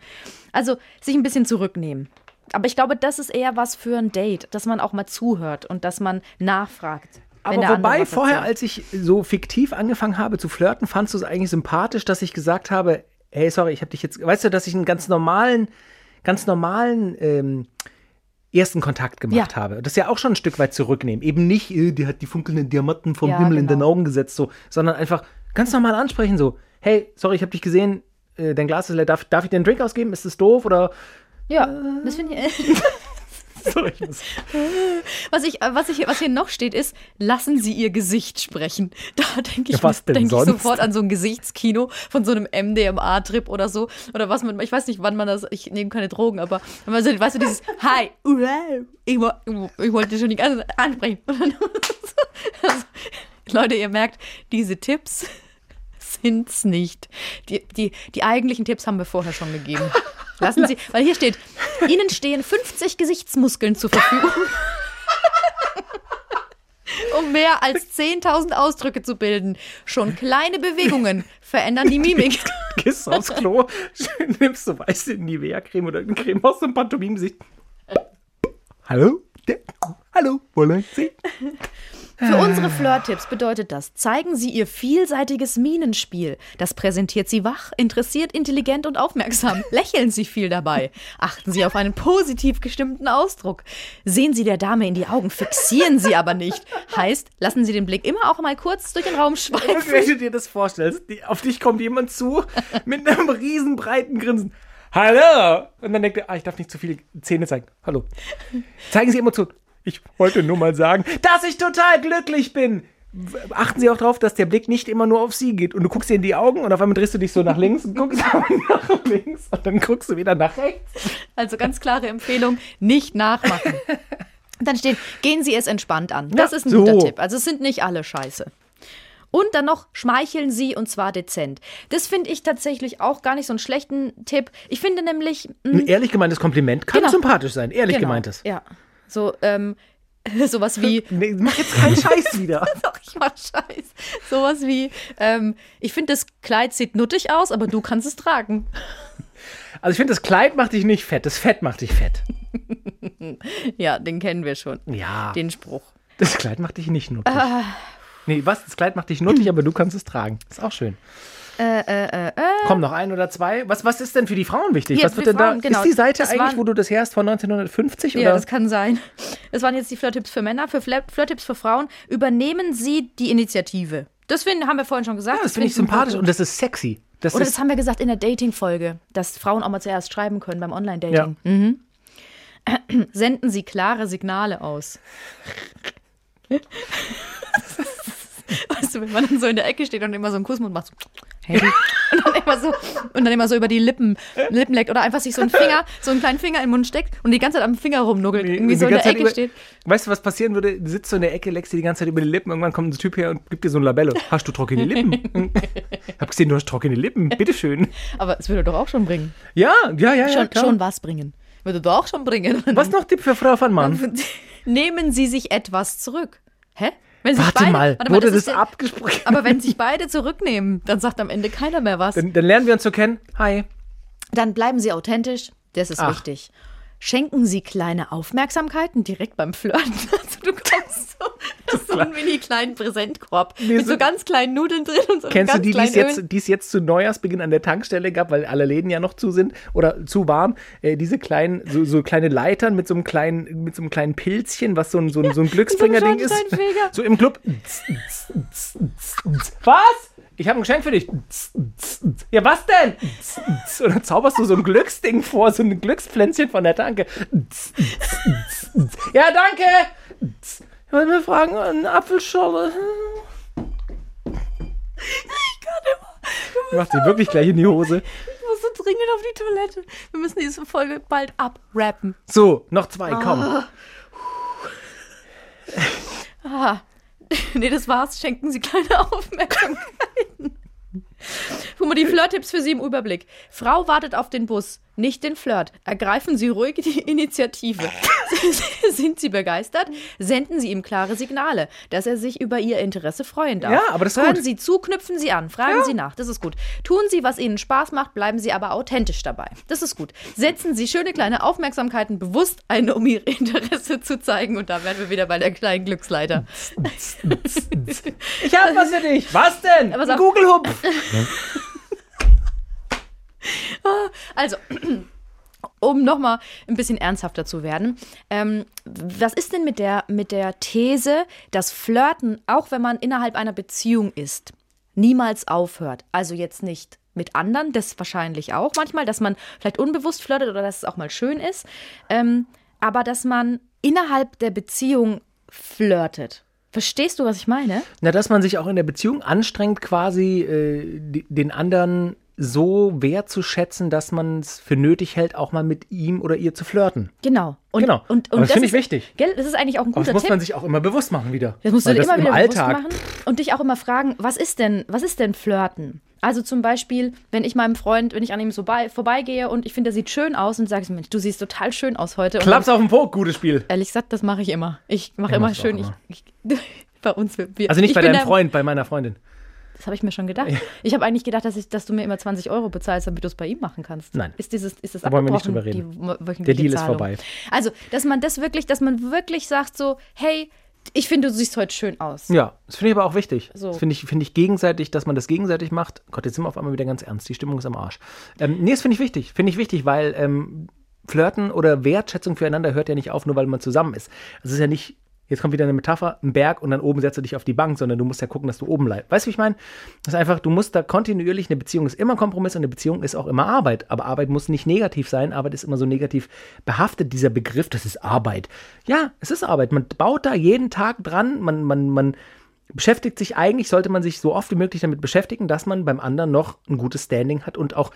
Also sich ein bisschen zurücknehmen. Aber ich glaube, das ist eher was für ein Date, dass man auch mal zuhört und dass man nachfragt. Aber wobei, vorher, als ich so fiktiv angefangen habe zu flirten, fandst du es eigentlich sympathisch, dass ich gesagt habe, hey, sorry, ich habe dich jetzt, weißt du, dass ich einen ganz normalen, ganz normalen ähm, ersten Kontakt gemacht Ja. habe. Das ist ja auch schon ein Stück weit zurücknehmen. Eben nicht, äh, die hat die funkelnden Diamanten vom Ja, Himmel in den genau. Augen gesetzt, so, sondern einfach ganz normal ansprechen, so, hey, sorry, ich habe dich gesehen, äh, dein Glas ist leer, darf, darf ich dir einen Drink ausgeben? Ist das doof? Oder Ja, das finde ich. [laughs] [laughs] sorry, ich Was, ich, was, ich, was hier noch steht, ist, lassen Sie Ihr Gesicht sprechen. Da denke ich, Ja, denk ich sofort an so ein Gesichtskino von so einem MDMA-Trip oder so. Oder was man, ich weiß nicht, wann man das, ich nehme keine Drogen, aber wenn man so, weißt du, dieses Hi, ich, ich wollte schon die ganze Zeit ansprechen. Dann, [laughs] also, Leute, ihr merkt, diese Tipps sind's nicht. Die, die, die eigentlichen Tipps haben wir vorher schon gegeben. Lassen Sie, weil hier steht, Ihnen stehen 50 Gesichtsmuskeln zur Verfügung. [laughs] um mehr als 10.000 Ausdrücke zu bilden. Schon kleine Bewegungen verändern die Mimik. [laughs] gehst aufs Klo, nimmst so weiße Nivea-Creme oder eine Creme aus dem Pantomimengesicht. Hallo? Hallo, wollen Sie? Für unsere Flirt-Tipps bedeutet das, zeigen Sie Ihr vielseitiges Minenspiel. Das präsentiert Sie wach, interessiert, intelligent und aufmerksam. [laughs] Lächeln Sie viel dabei. Achten Sie auf einen positiv gestimmten Ausdruck. Sehen Sie der Dame in die Augen, fixieren Sie aber nicht. Heißt, lassen Sie den Blick immer auch mal kurz durch den Raum [laughs] schweifen. Wenn du dir das vorstellst, auf dich kommt jemand zu [laughs] mit einem riesen breiten Grinsen. Hallo! Und dann denkt er, ah, ich darf nicht zu viele Zähne zeigen. Hallo. Zeigen Sie immer zu. Ich wollte nur mal sagen, dass ich total glücklich bin. Achten Sie auch darauf, dass der Blick nicht immer nur auf Sie geht. Und du guckst ihr in die Augen und auf einmal drehst du dich so nach links und guckst [laughs] nach links und dann guckst du wieder nach rechts. Also ganz klare Empfehlung, nicht nachmachen. Dann steht, gehen Sie es entspannt an. Das Ja, ist ein so. guter Tipp. Also es sind nicht alle scheiße. Und dann noch schmeicheln Sie und zwar dezent. Das finde ich tatsächlich auch gar nicht so einen schlechten Tipp. Ich finde nämlich. mh, Ein ehrlich gemeintes Kompliment kann Genau. sympathisch sein. Ehrlich genau, gemeintes. Ja. So, ähm, [laughs] sowas wie. [laughs] Nee, mach jetzt keinen [laughs] Scheiß wieder. Doch, ich mach Scheiß. Sowas wie, ähm, ich finde, das Kleid sieht nuttig aus, aber du kannst es tragen. Also ich finde, das Kleid macht dich nicht fett, das Fett macht dich fett. Ja, den kennen wir schon. Ja. Den Spruch. Das Kleid macht dich nicht nuttig. Ah. Nee, was? Das Kleid macht dich nuttig, aber du kannst es tragen. Ist auch schön. Äh, äh, äh, Komm, noch ein oder zwei. Was, was ist denn für die Frauen wichtig? Hier, was wird denn da? Frauen, genau. Ist die Seite Das eigentlich, waren- wo du das her hast, von 1950? Ja, oder? das kann sein. Das waren jetzt die Flirt-Tipps für Männer. Für Flirt- Flirt-Tipps für Frauen übernehmen Sie die Initiative. Das finden, haben wir vorhin schon gesagt. ja, das finde ich super sympathisch und das ist sexy. Das Oder ist, das haben wir gesagt in der Dating-Folge, dass Frauen auch mal zuerst schreiben können beim Online-Dating. Mhm. [clears throat] Senden Sie klare Signale aus. [laughs] weißt du, wenn man dann so in der Ecke steht und immer so einen Kussmund macht, so, hey, und dann immer so, und dann immer so über die Lippen, Lippen leckt oder einfach sich so einen Finger, so einen kleinen Finger in den Mund steckt und die ganze Zeit am Finger rumnuggelt, Nee, irgendwie so in der Zeit Ecke über- steht. Weißt du, was passieren würde? Du sitzt so in der Ecke, leckst dir die ganze Zeit über die Lippen. Irgendwann kommt ein Typ her und gibt dir so ein Labello. Hast du trockene Lippen? [laughs] Hab gesehen, du hast trockene Lippen. Bitteschön. Aber es würde doch auch schon bringen. Ja, ja, ja, ja. Schon, klar. schon was bringen. Würde doch auch schon bringen. Was noch Tipp für Frau von Mann? [laughs] Nehmen Sie sich etwas zurück. Hä? Wenn sich Warte beide- mal, warte wurde das das, abgesprochen? Aber wenn sich beide zurücknehmen, dann sagt am Ende keiner mehr was. Dann, dann lernen wir uns so kennen. Hi. Dann bleiben Sie authentisch. Das ist Ach. wichtig. Schenken Sie kleine Aufmerksamkeiten direkt beim Flirten. [laughs] Also du kommst so, das so einen mini kleinen Präsentkorb mit so- so ganz kleinen Nudeln drin und so Kennst du die, die es, jetzt, die es jetzt zu Neujahrsbeginn an der Tankstelle gab, weil alle Läden ja noch zu sind oder zu waren? Äh, diese kleinen, so, so kleine Leitern mit so einem kleinen, mit so einem kleinen Pilzchen, was so ein, so ein, so ein [laughs] Glücksbringer-Ding ist. So im Club. [laughs] Was? Ich habe ein Geschenk für dich. Ja, was denn? Und dann zauberst du so ein Glücksding vor, so ein Glückspflänzchen von der Tanke. Ja, danke. Ich wollte mal fragen, eine Apfelschorle. Macht sie wirklich gleich in die Hose. Ich muss so dringend auf die Toilette. Wir müssen diese Folge bald abrappen. So, noch zwei, komm. Ah. [laughs] Nee, das war's. Schenken Sie kleine Aufmerksamkeiten. Guck mal, die Flirt-Tipps für Sie im Überblick. Frau wartet auf den Bus, nicht den Flirt. Ergreifen Sie ruhig die [laughs] Initiative. [laughs] Sind Sie begeistert? Senden Sie ihm klare Signale, dass er sich über Ihr Interesse freuen darf. Ja, aber das ist Hören gut. Sie zu, knüpfen Sie an, fragen Sie nach. Das ist gut. Tun Sie, was Ihnen Spaß macht, bleiben Sie aber authentisch dabei. Das ist gut. Setzen Sie schöne kleine Aufmerksamkeiten bewusst ein, um Ihr [laughs] Interesse zu zeigen. Und da wären wir wieder bei der kleinen Glücksleiter. Ich hab was für dich. Was denn? Google-Hupf. [laughs] Also, um nochmal ein bisschen ernsthafter zu werden. Ähm, was ist denn mit der, mit der These, dass Flirten, auch wenn man innerhalb einer Beziehung ist, niemals aufhört? Also jetzt nicht mit anderen, das wahrscheinlich auch manchmal, dass man vielleicht unbewusst flirtet oder dass es auch mal schön ist, ähm, aber dass man innerhalb der Beziehung flirtet. Verstehst du, was ich meine? Na, dass man sich auch in der Beziehung anstrengt, quasi äh, den anderen so wertzuschätzen, dass man es für nötig hält, auch mal mit ihm oder ihr zu flirten. Genau. Und, Genau. Und, und das finde ich wichtig. Gell, das ist eigentlich auch ein guter das muss Tipp. man sich auch immer bewusst machen wieder. Das musst du dir immer im wieder Alltag. bewusst machen und dich auch immer fragen, was ist denn, was ist denn Flirten? Also zum Beispiel, wenn ich meinem Freund, wenn ich an ihm so bei, vorbeigehe und ich finde, er sieht schön aus und sage, Mensch, du siehst total schön aus heute. Und Klaps auf den Po, gutes Spiel. ehrlich gesagt, das mache ich immer. Ich mache Ja, immer schön. Ich, ich, [laughs] bei uns, wir, Also nicht ich bei deinem Freund, bei meiner Freundin. Das habe ich mir schon gedacht. Ich habe eigentlich gedacht, dass, ich, dass du mir immer 20 Euro bezahlst, damit du es bei ihm machen kannst. Nein. Ist dieses, ist das Da wollen wir nicht drüber reden. die Der Deal ist Zahlung? vorbei. Also, dass man das wirklich, dass man wirklich sagt so, hey, ich finde, du siehst heute schön aus. Ja, das finde ich aber auch wichtig. So. Das finde ich, finde ich gegenseitig, dass man das gegenseitig macht. Gott, jetzt sind wir auf einmal wieder ganz ernst. Die Stimmung ist am Arsch. Ähm, nee, das finde ich wichtig. Finde ich wichtig, weil ähm, Flirten oder Wertschätzung füreinander hört ja nicht auf, nur weil man zusammen ist. Es ist ja nicht, jetzt kommt wieder eine Metapher, ein Berg und dann oben setzt du dich auf die Bank, sondern du musst ja gucken, dass du oben bleibst. Weißt du, wie ich meine? Das ist einfach, du musst da kontinuierlich, eine Beziehung ist immer Kompromiss und eine Beziehung ist auch immer Arbeit. Aber Arbeit muss nicht negativ sein. Arbeit ist immer so negativ behaftet, dieser Begriff, das ist Arbeit. Ja, es ist Arbeit. Man baut da jeden Tag dran, man, man, man beschäftigt sich eigentlich, sollte man sich so oft wie möglich damit beschäftigen, dass man beim anderen noch ein gutes Standing hat und auch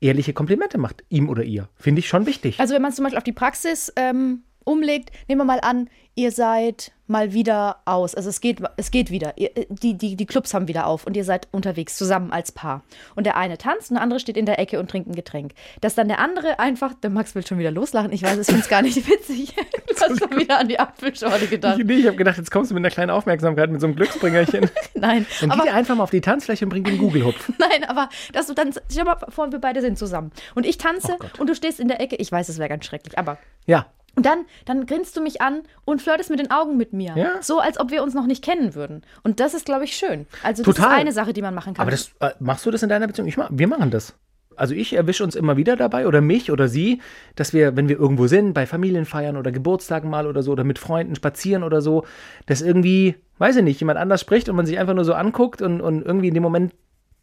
ehrliche Komplimente macht, ihm oder ihr. Finde ich schon wichtig. Also wenn man zum Beispiel auf die Praxis ähm, umlegt, nehmen wir mal an, ihr seid mal wieder aus. Also es geht, es geht wieder. Ihr, äh, die, die, die Clubs haben wieder auf und ihr seid unterwegs zusammen als Paar. Und der eine tanzt und der andere steht in der Ecke und trinkt ein Getränk. Dass dann der andere einfach, der Max will schon wieder loslachen, ich weiß, ich finde es gar nicht [laughs] witzig. Du hast schon wieder an die Apfelschorle gedacht. Ich, nee, ich habe gedacht, jetzt kommst du mit einer kleinen Aufmerksamkeit, mit so einem Glücksbringerchen. [laughs] Nein, Dann aber geht ihr einfach mal auf die Tanzfläche und bringt den Google-Hupf. [laughs] Nein, aber dass du dann, stell mal vor, wir beide sind zusammen und ich tanze Oh und du stehst in der Ecke. Ich weiß, es wäre ganz schrecklich, aber Ja, und dann, dann grinst du mich an und flirtest mit den Augen mit mir. Ja. So, als ob wir uns noch nicht kennen würden. Und das ist, glaube ich, schön. Also, das Total. ist eine Sache, die man machen kann. aber das, äh, machst du das in deiner Beziehung? Ich mach, wir machen das. Also ich erwische uns immer wieder dabei oder mich oder sie, dass wir, wenn wir irgendwo sind, bei Familienfeiern oder Geburtstagen mal oder so oder mit Freunden spazieren oder so, dass irgendwie, weiß ich nicht, jemand anders spricht und man sich einfach nur so anguckt und, und irgendwie in dem Moment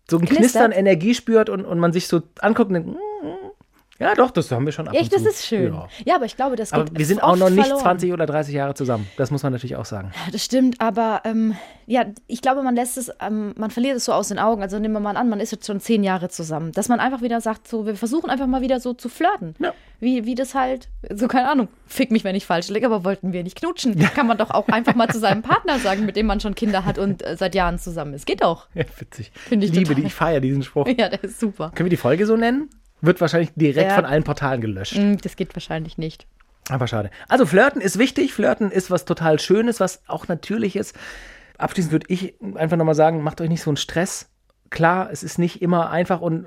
so ein. Knistern Energie spürt und, und man sich so anguckt und denkt, mm, Ja, doch, das haben wir schon ab Echt, das ist schön. Ja. Ja, aber ich glaube, das geht Aber wir sind auch noch nicht verloren. 20 oder 30 Jahre zusammen. Das muss man natürlich auch sagen. Ja, das stimmt, aber ähm, ja, ich glaube, man lässt es, ähm, man verliert es so aus den Augen. Also nehmen wir mal an, man ist jetzt schon zehn Jahre zusammen, dass man einfach wieder sagt, so, wir versuchen einfach mal wieder so zu flirten. Ja. Wie, wie das halt, so keine Ahnung, fick mich, wenn ich falsch liege, aber wollten wir nicht knutschen. Kann man doch auch einfach mal zu seinem Partner sagen, mit dem man schon Kinder hat und äh, seit Jahren zusammen ist. Geht doch. Ja, witzig. Finde ich liebe total. die, ich feiere diesen Spruch. Ja, der ist super. Können wir die Folge so nennen? Wird wahrscheinlich direkt Ja. von allen Portalen gelöscht. Mm, Das geht wahrscheinlich nicht. Aber schade. Also Flirten ist wichtig. Flirten ist was total Schönes, was auch natürlich ist. Abschließend würde ich einfach nochmal sagen, macht euch nicht so einen Stress. Klar, es ist nicht immer einfach und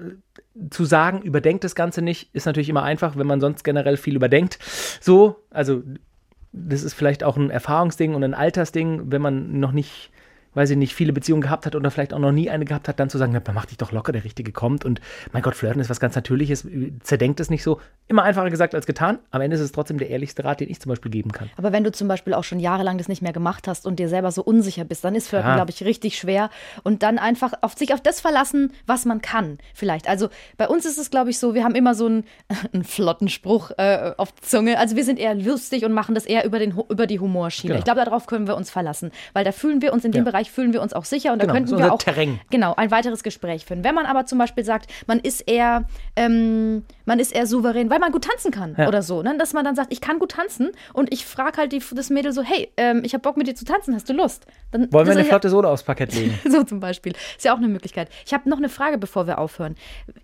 äh, zu sagen, überdenkt das Ganze nicht, ist natürlich immer einfach, wenn man sonst generell viel überdenkt. So, also das ist vielleicht auch ein Erfahrungsding und ein Altersding, wenn man noch nicht, weiß ich nicht, viele Beziehungen gehabt hat oder vielleicht auch noch nie eine gehabt hat, dann zu sagen, na, mach dich doch locker, der Richtige kommt und mein Gott, Flirten ist was ganz Natürliches, zerdenkt es nicht so. Immer einfacher gesagt als getan. Am Ende ist es trotzdem der ehrlichste Rat, den ich zum Beispiel geben kann. Aber wenn du zum Beispiel auch schon jahrelang das nicht mehr gemacht hast und dir selber so unsicher bist, dann ist Flirten, Ja. glaube ich, richtig schwer. Und dann einfach auf sich auf das verlassen, was man kann, vielleicht. Also bei uns ist es, glaube ich, so, wir haben immer so einen, [laughs] einen flotten Spruch äh, auf die Zunge. Also wir sind eher lustig und machen das eher über, den, über die Humorschiene. Genau. Ich glaube, darauf können wir uns verlassen. Weil da fühlen wir uns, in dem Ja. Bereich fühlen wir uns auch sicher und da Genau, könnten das ist wir auch Terrain. genau ein weiteres Gespräch führen. Wenn man aber zum Beispiel sagt, man ist eher, ähm, man ist eher souverän, weil man gut tanzen kann Ja. oder so, ne? dass man dann sagt, ich kann gut tanzen und ich frage halt die, das Mädel so, hey, ähm, ich habe Bock mit dir zu tanzen, hast du Lust? Dann, Wollen wir eine flotte Sohle aufs Parkett legen? [laughs] so zum Beispiel. Ist ja auch eine Möglichkeit. Ich habe noch eine Frage, bevor wir aufhören.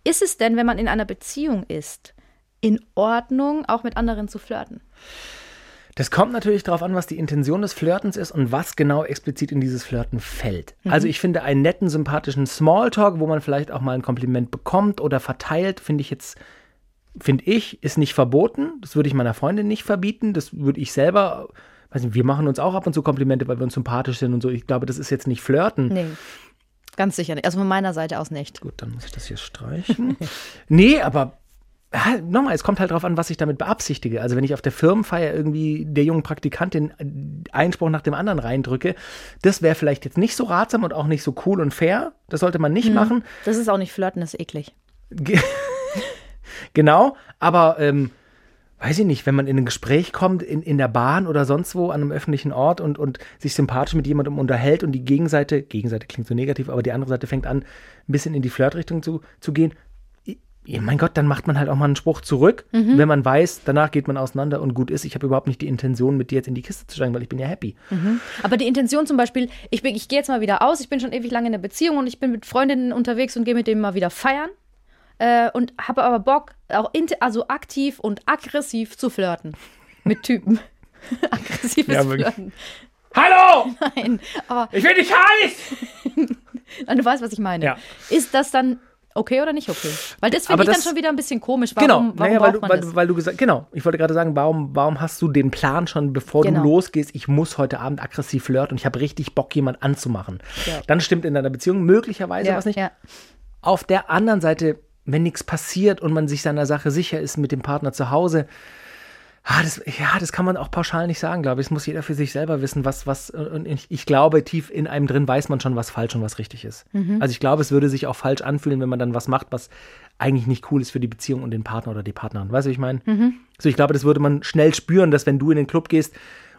Ist es denn, wenn man in einer Beziehung ist, in Ordnung, auch mit anderen zu flirten? Das kommt natürlich darauf an, was die Intention des Flirtens ist und was genau explizit in dieses Flirten fällt. Also ich finde einen netten, sympathischen Smalltalk, wo man vielleicht auch mal ein Kompliment bekommt oder verteilt, finde ich jetzt, finde ich, ist nicht verboten. Das würde ich meiner Freundin nicht verbieten. Das würde ich selber, weiß nicht, wir machen uns auch ab und zu Komplimente, weil wir uns sympathisch sind und so. Ich glaube, das ist jetzt nicht Flirten. Nee. Ganz sicher nicht. Also von meiner Seite aus nicht. Gut, dann muss ich das hier streichen. [laughs] nee, aber nochmal, es kommt halt drauf an, was ich damit beabsichtige. Also wenn ich auf der Firmenfeier irgendwie der jungen Praktikantin Einspruch nach dem anderen reindrücke, das wäre vielleicht jetzt nicht so ratsam und auch nicht so cool und fair. Das sollte man nicht machen. Das ist auch nicht flirten, das ist eklig. Ge [laughs] genau, aber ähm, weiß ich nicht, wenn man in ein Gespräch kommt, in, in der Bahn oder sonst wo an einem öffentlichen Ort und, und sich sympathisch mit jemandem unterhält und die Gegenseite, Gegenseite klingt so negativ, aber die andere Seite fängt an, ein bisschen in die Flirtrichtung zu, zu gehen. Ja, mein Gott, dann macht man halt auch mal einen Spruch zurück, wenn man weiß, danach geht man auseinander und gut ist. Ich habe überhaupt nicht die Intention, mit dir jetzt in die Kiste zu steigen, weil ich bin ja happy. Aber die Intention zum Beispiel, ich, bin- ich gehe jetzt mal wieder aus, ich bin schon ewig lange in einer Beziehung und ich bin mit Freundinnen unterwegs und gehe mit denen mal wieder feiern. Äh, und habe aber Bock, auch also aktiv und aggressiv zu flirten. Mit Typen. [laughs] Aggressives Ja. Flirten. Hallo! Nein, aber Ich will dich heiß! [laughs] du weißt, was ich meine. Ja. Ist das dann okay oder nicht okay? Weil das finde ich dann schon wieder ein bisschen komisch. Warum, genau, warum naja, weil, du, weil, du- weil du gesagt genau, ich wollte gerade sagen, warum, warum hast du den Plan schon, bevor Genau. du losgehst, ich muss heute Abend aggressiv flirten und ich habe richtig Bock, jemand anzumachen. Ja. Dann stimmt in deiner Beziehung möglicherweise ja, was nicht. Ja. Auf der anderen Seite, wenn nichts passiert und man sich seiner Sache sicher ist mit dem Partner zu Hause, ah, das, ja, das kann man auch pauschal nicht sagen, glaube ich. Es muss jeder für sich selber wissen, was, was, und ich, ich glaube, tief in einem drin weiß man schon, was falsch und was richtig ist. Also ich glaube, es würde sich auch falsch anfühlen, wenn man dann was macht, was eigentlich nicht cool ist für die Beziehung und den Partner oder die Partnerin. Weißt du, wie ich meine? So, ich glaube, das würde man schnell spüren, dass wenn du in den Club gehst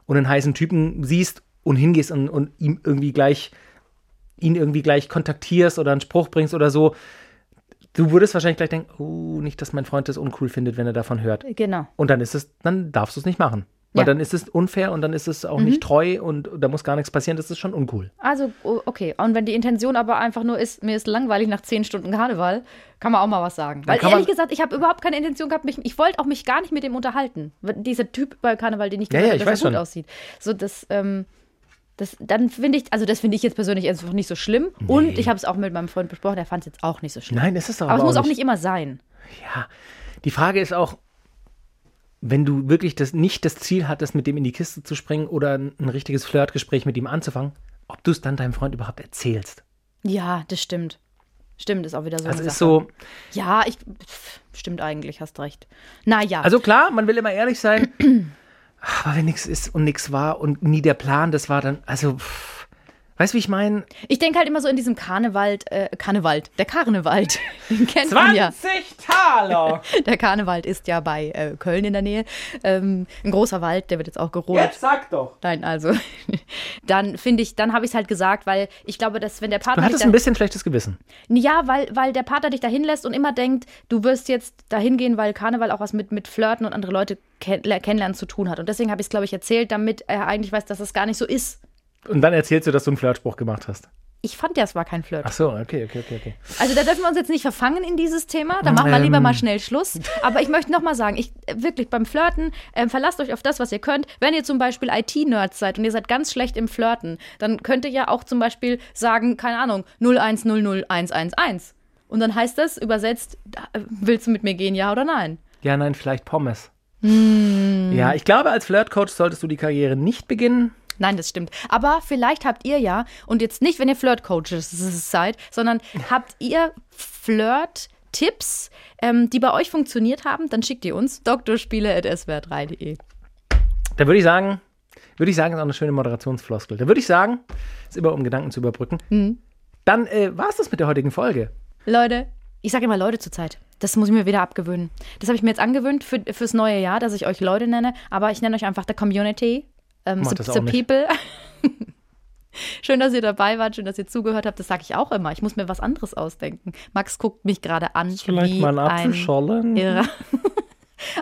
und einen heißen Typen siehst und hingehst und, und ihm irgendwie gleich ihn irgendwie gleich kontaktierst oder einen Spruch bringst oder so, du würdest wahrscheinlich gleich denken, oh, nicht, dass mein Freund das uncool findet, wenn er davon hört. Genau. Und dann ist es, dann darfst du es nicht machen. Weil Ja. dann ist es unfair und dann ist es auch nicht treu und da muss gar nichts passieren, das ist schon uncool. Also, o- okay. Und wenn die Intention aber einfach nur ist, mir ist langweilig nach zehn Stunden Karneval, kann man auch mal was sagen. Weil ehrlich gesagt, ich habe überhaupt keine Intention gehabt, mich, ich wollte auch mich gar nicht mit dem unterhalten. Dieser Typ bei Karneval, den ich Ja, gesagt ja, habe, ich dass weiß er gut schon. aussieht. So, das, ähm, das, dann finde ich, also das finde ich jetzt persönlich einfach nicht so schlimm. Und ich habe es auch mit meinem Freund besprochen, der fand es jetzt auch nicht so schlimm. Nein, das ist doch aber es muss auch auch nicht immer sein. Ja, die Frage ist auch, wenn du wirklich das, nicht das Ziel hattest, mit dem in die Kiste zu springen oder ein, richtiges Flirtgespräch mit ihm anzufangen, ob du es dann deinem Freund überhaupt erzählst. Ja, das stimmt. Stimmt, ist auch wieder so. Also eine ist so, Ja, ich. pff, Stimmt eigentlich, hast recht. Naja. also klar, man will immer ehrlich sein, [clears throat] aber wenn nichts ist und nichts war und nie der Plan, das war dann, also, pff, Weißt du, wie ich meine? Ich denke halt immer so in diesem Karneval, äh, Karneval, der Karneval, [laughs] den kennt man ja. 20 Taler! [laughs] Der Karneval ist ja bei äh, Köln in der Nähe. Ähm, ein großer Wald, der wird jetzt auch gerodet. sag doch! Nein, also [laughs] dann finde ich, dann habe ich es halt gesagt, weil ich glaube, dass wenn der Du Partner hattest dich ein bisschen schlechtes Gewissen. ja, weil, weil der Partner dich dahin lässt und immer denkt, du wirst jetzt dahin gehen, weil Karneval auch was mit, mit Flirten und andere Leute kenn kennenlernen zu tun hat. Und deswegen habe ich es, glaube ich, erzählt, damit er eigentlich weiß, dass es gar nicht so ist. Und dann erzählst du, dass du einen Flirtspruch gemacht hast. Ich fand ja, es war kein Flirt. Ach so, okay, okay, okay, okay. Also da dürfen wir uns jetzt nicht verfangen in dieses Thema. Da machen wir lieber Ähm. mal schnell Schluss. Aber ich möchte noch mal sagen, ich äh, wirklich beim Flirten ähm, verlasst euch auf das, was ihr könnt. Wenn ihr zum Beispiel IT-Nerds seid und ihr seid ganz schlecht im Flirten, dann könnt ihr ja auch zum Beispiel sagen, keine Ahnung, 0100111. Und dann heißt das übersetzt, äh, willst du mit mir gehen, ja oder nein? Ja, nein, vielleicht Pommes. Hm. Ja, ich glaube, als Flirtcoach solltest du die Karriere nicht beginnen. Nein, das stimmt. Aber vielleicht habt ihr ja, und jetzt nicht, wenn ihr Flirt-Coaches seid, sondern [laughs] habt ihr Flirt-Tipps, ähm, die bei euch funktioniert haben, dann schickt ihr uns doktorspiele.swr3.de. Da würde ich sagen, würde ich sagen, ist auch eine schöne Moderationsfloskel. Da würde ich sagen, ist immer um Gedanken zu überbrücken. Mhm. Dann äh, war es das mit der heutigen Folge. Leute, ich sage immer Leute zur Zeit. Das muss ich mir wieder abgewöhnen. Das habe ich mir jetzt angewöhnt für, fürs neue Jahr, dass ich euch Leute nenne, aber ich nenne euch einfach the Community. Ähm, the, the. People. [laughs] schön, dass ihr dabei wart, schön, dass ihr zugehört habt. Das sage ich auch immer. Ich muss mir was anderes ausdenken. Max guckt mich gerade an. Vielleicht wie mal ein ein. [laughs]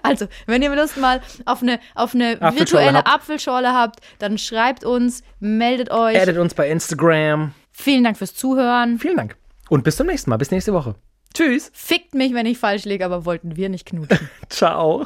Also, wenn ihr Lust mal auf eine, auf eine Apfelschorle virtuelle habt. Apfelschorle habt, dann schreibt uns, meldet euch. Addet uns bei Instagram. Vielen Dank fürs Zuhören. Vielen Dank. Und bis zum nächsten Mal. Bis nächste Woche. Tschüss. Fickt mich, wenn ich falsch liege, aber wollten wir nicht knutschen. [laughs] Ciao.